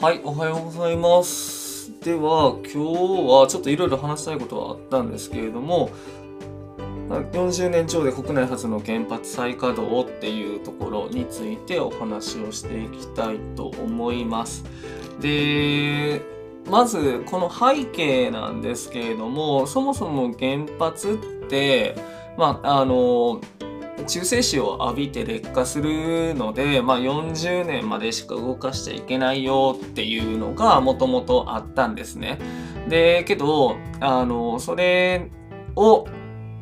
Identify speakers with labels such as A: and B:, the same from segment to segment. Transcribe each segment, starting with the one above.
A: はい、おはようございます。では、今日はちょっといろいろ話したいことはあったんですけれども、40年超で国内初の原発再稼働っていうところについてお話をしていきたいと思います。で、まずこの背景なんですけれども、そもそも原発って、まあ、あの、中性子を浴びて劣化するので、まあ、40年までしか動かしちゃいけないよっていうのがもともとあったんですね。でけどあのそれを、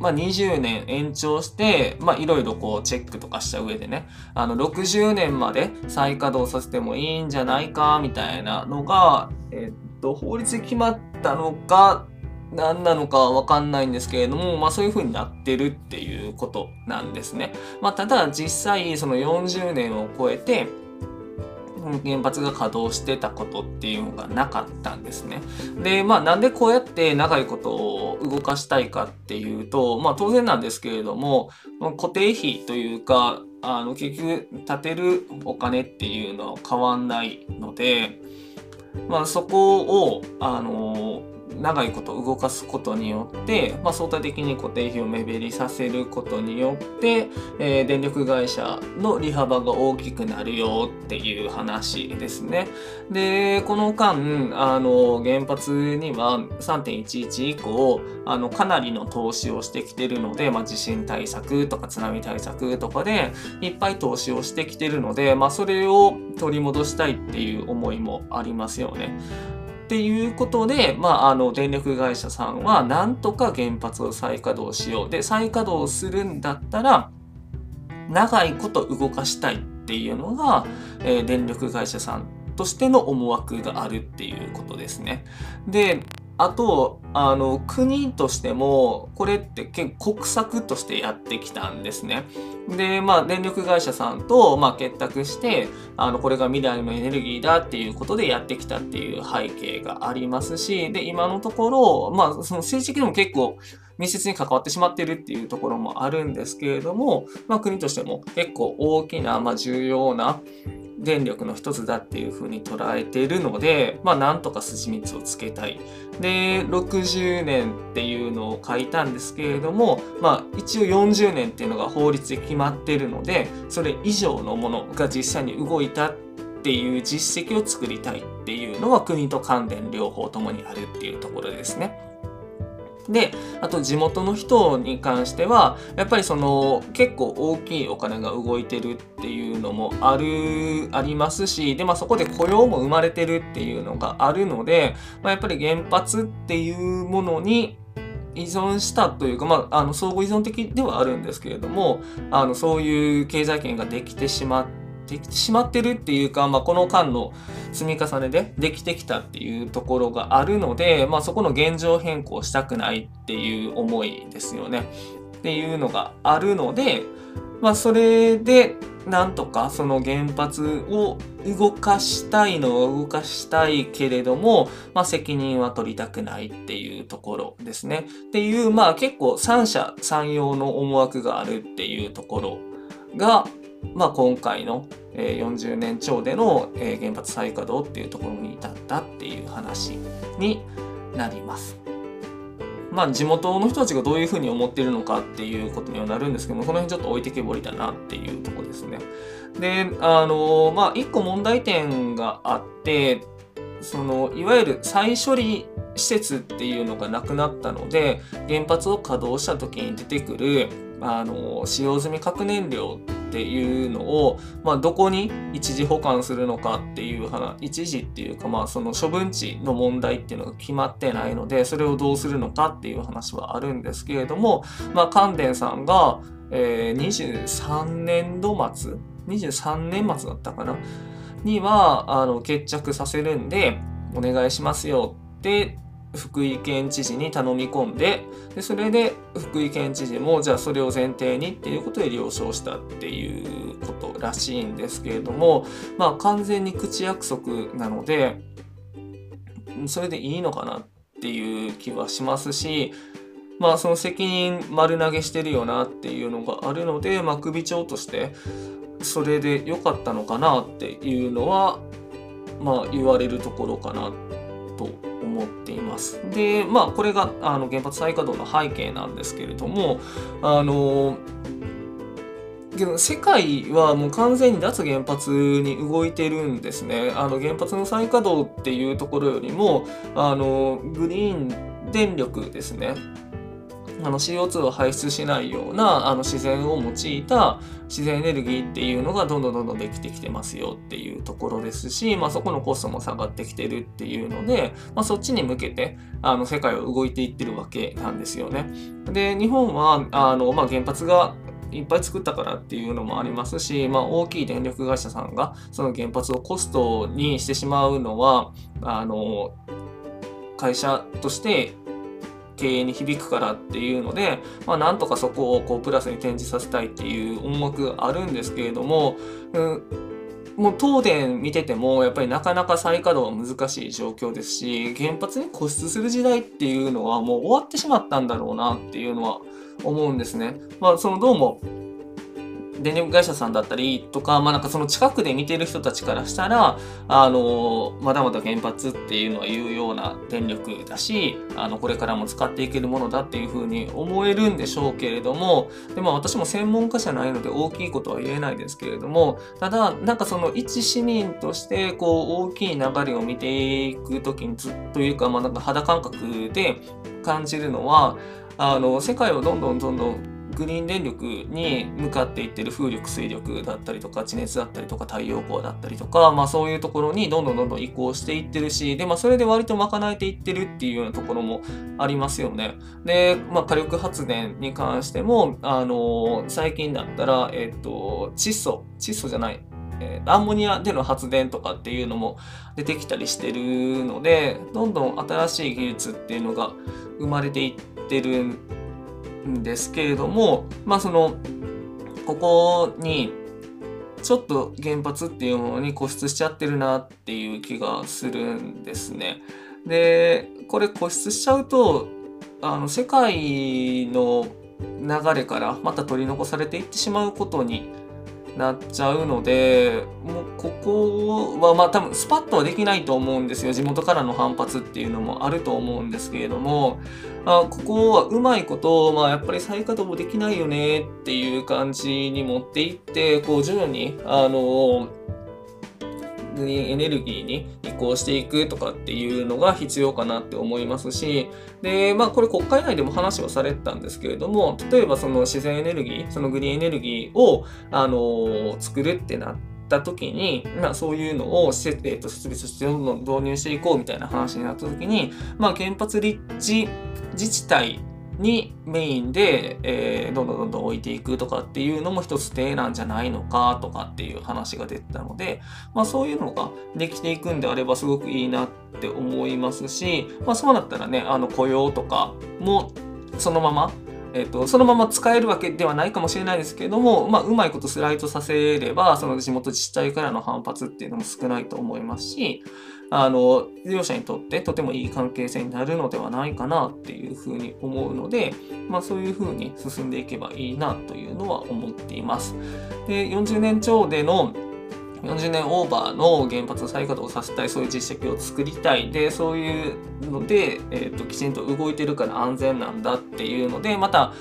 A: まあ、20年延長してまあいろいろこうチェックとかした上でねあの60年まで再稼働させてもいいんじゃないかみたいなのが、えっと、法律で決まったのか何なのかわかんないんですけれども、まあそういう風になってるっていうことなんですね。まあただ実際その40年を超えて原発が稼働してたことっていうのがなかったんですね。で、まあなんでこうやって長いことを動かしたいかっていうと、まあ当然なんですけれども、固定費というか、あの結局建てるお金っていうのは変わんないので、まあそこを、あの長いこと動かすことによって、まあ、相対的に固定費を目減りさせることによって、えー電力会社の利幅が大きくなるよっていう話ですね。でこの間あの原発には3.11以降あのかなりの投資をしてきてるので、まあ、地震対策とか津波対策とかでいっぱい投資をしてきてるので、まあ、それを取り戻したいっていう思いもありますよね。っていうことで、まあ、あの電力会社さんはなんとか原発を再稼働しようで再稼働するんだったら長いこと動かしたいっていうのが、えー電力会社さんとしての思惑があるっていうことですね。であとあの国としてもこれって結構国策としてやってきたんですね。でまあ電力会社さんと、まあ、結託してあのこれが未来のエネルギーだっていうことでやってきたっていう背景がありますしで今のところ、まあ、その政治的にも結構密接に関わってしまってるっていうところもあるんですけれども、まあ、国としても結構大きな、まあ、重要な電力の一つだっていうふうに捉えているので、まあ、なんとか筋道をつけたい。で60年っていうのを書いたんですけれども、まあ、一応40年っていうのが法律で決まってるのでそれ以上のものが実際に動いたっていう実績を作りたいっていうのは国と関連両方ともにあるっていうところですね。であと地元の人に関してはやっぱりその結構大きいお金が動いてるっていうのもあるありますしで、まあ、そこで雇用も生まれてるっていうのがあるので、まあ、やっぱり原発っていうものに依存したというか、まあ、あの相互依存的ではあるんですけれどもあのそういう経済圏ができてしまってできてしまってるっていうか、まあ、この間の積み重ねでできてきたっていうところがあるので、まあ、そこの現状変更したくないっていう思いですよね。っていうのがあるので、まあ、それでなんとかその原発を動かしたいのは動かしたいけれども、まあ、責任は取りたくないっていうところですね。っていう、まあ、結構三者三様の思惑があるっていうところが、まあ、今回の40年超での原発再稼働っていうところに至ったっていう話になります。まあ地元の人たちがどういうふうに思ってるのかっていうことにはなるんですけども、その辺ちょっと置いてけぼりだなっていうとこですね。で、あのまあ一個問題点があって、そのいわゆる再処理施設っていうのがなくなったので原発を稼働した時に出てくるあの使用済み核燃料っていうのを、まあ、どこに一時保管するのかっていう話一時っていうか、まあ、その処分地の問題っていうのが決まってないのでそれをどうするのかっていう話はあるんですけれども、まあ、関電さんが、えー23年度末23年末だったかなにはあの決着させるんでお願いしますよって福井県知事に頼み込んででそれで福井県知事もじゃあそれを前提にっていうことで了承したっていうことらしいんですけれどもまあ完全に口約束なのでそれでいいのかなっていう気はしますしまあその責任丸投げしてるよなっていうのがあるので、まあ、首長としてそれで良かったのかなっていうのはまあ、言われるところかなと思っています。で、まあ、これがあの原発再稼働の背景なんですけれども、あの世界はもう完全に脱原発に動いてるんですね。あの原発の再稼働っていうところよりもあのグリーン電力ですね。あの CO2 を排出しないようなあの自然を用いた自然エネルギーっていうのがどんどんどんどんできてきてますよっていうところですし、まあ、そこのコストも下がってきてるっていうので、まあ、そっちに向けてあの世界は動いていってるわけなんですよね。で日本はあの、まあ、原発がいっぱい作ったからっていうのもありますし、まあ、大きい電力会社さんがその原発をコストにしてしまうのはあの会社として経営に響くからっていうので、まあ、なんとかそこをこうプラスに転じさせたいっていう思惑があるんですけれども、うん、もう東電見ててもやっぱりなかなか再稼働は難しい状況ですし原発に固執する時代っていうのはもう終わってしまったんだろうなっていうのは思うんですね。まあ、そのどうも電力会社さんだったりとか、まあなんかその近くで見てる人たちからしたら、あの、まだまだ原発っていうのは有用な電力だし、あの、これからも使っていけるものだっていうふうに思えるんでしょうけれども、でも私も専門家じゃないので大きいことは言えないですけれども、ただ、なんかその一市民として、こう、大きい流れを見ていくときにずっというか、まあなんか肌感覚で感じるのは、あの、世界をどんどんどんどんグリーン電力に向かっていってる風力水力だったりとか地熱だったりとか太陽光だったりとか、まあ、そういうところにどんどんどんどん移行していってるしで、まあ、それで割と賄えていってるっていうようなところもありますよね。で、まあ、火力発電に関しても、あのー、最近だったら、えっ、と窒素窒素じゃないえ、アンモニアでの発電とかっていうのも出てきたりしてるのでどんどん新しい技術っていうのが生まれていってるんんですけれども、まあその、ここにちょっと原発っていうものに固執しちゃってるなっていう気がするんですね。で、これ固執しちゃうと、あの、世界の流れからまた取り残されていってしまうことになっちゃうのでもうここはまあ多分スパッとはできないと思うんですよ。地元からの反発っていうのもあると思うんですけれども。あここはうまいこと、まあ、やっぱり再稼働もできないよねっていう感じに持っていってこう徐々にあのーエネルギーに移行していくとかっていうのが必要かなって思いますし、で、まあこれ国会内でも話をされてたんですけれども、例えばその自然エネルギー、そのグリーンエネルギーを、あの、作るってなって、た時に、まあ、そういうのを設,、えー、と設備としてどんどん導入していこうみたいな話になった時に、まあ、原発立地自治体にメインで、えー、どんどんどんどん置いていくとかっていうのも一つ手なんじゃないのかとかっていう話が出てたので、まあ、そういうのができていくんであればすごくいいなって思いますし、まあ、そうなったらねあの雇用とかもそのままえーと、そのまま使えるわけではないかもしれないですけれども、まあ、うまいことスライドさせればその地元自治体からの反発っていうのも少ないと思いますし、あの、両者にとってとてもいい関係性になるのではないかなっていうふうに思うので、まあそういうふうに進んでいけばいいなというのは思っています。で、40年超での40年オーバーの原発再稼働させたいそういう実績を作りたいでそういうので、えーときちんと動いてるから安全なんだっていうのでまた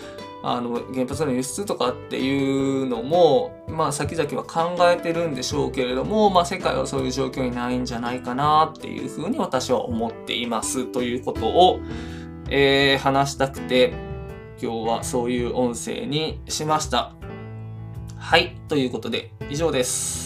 A: あの原発の輸出とかっていうのも、まあ、先々は考えてるんでしょうけれども、まあ、世界はそういう状況にないんじゃないかなっていうふうに私は思っていますということを、えー、話したくて今日はそういう音声にしました。はい。ということで以上です。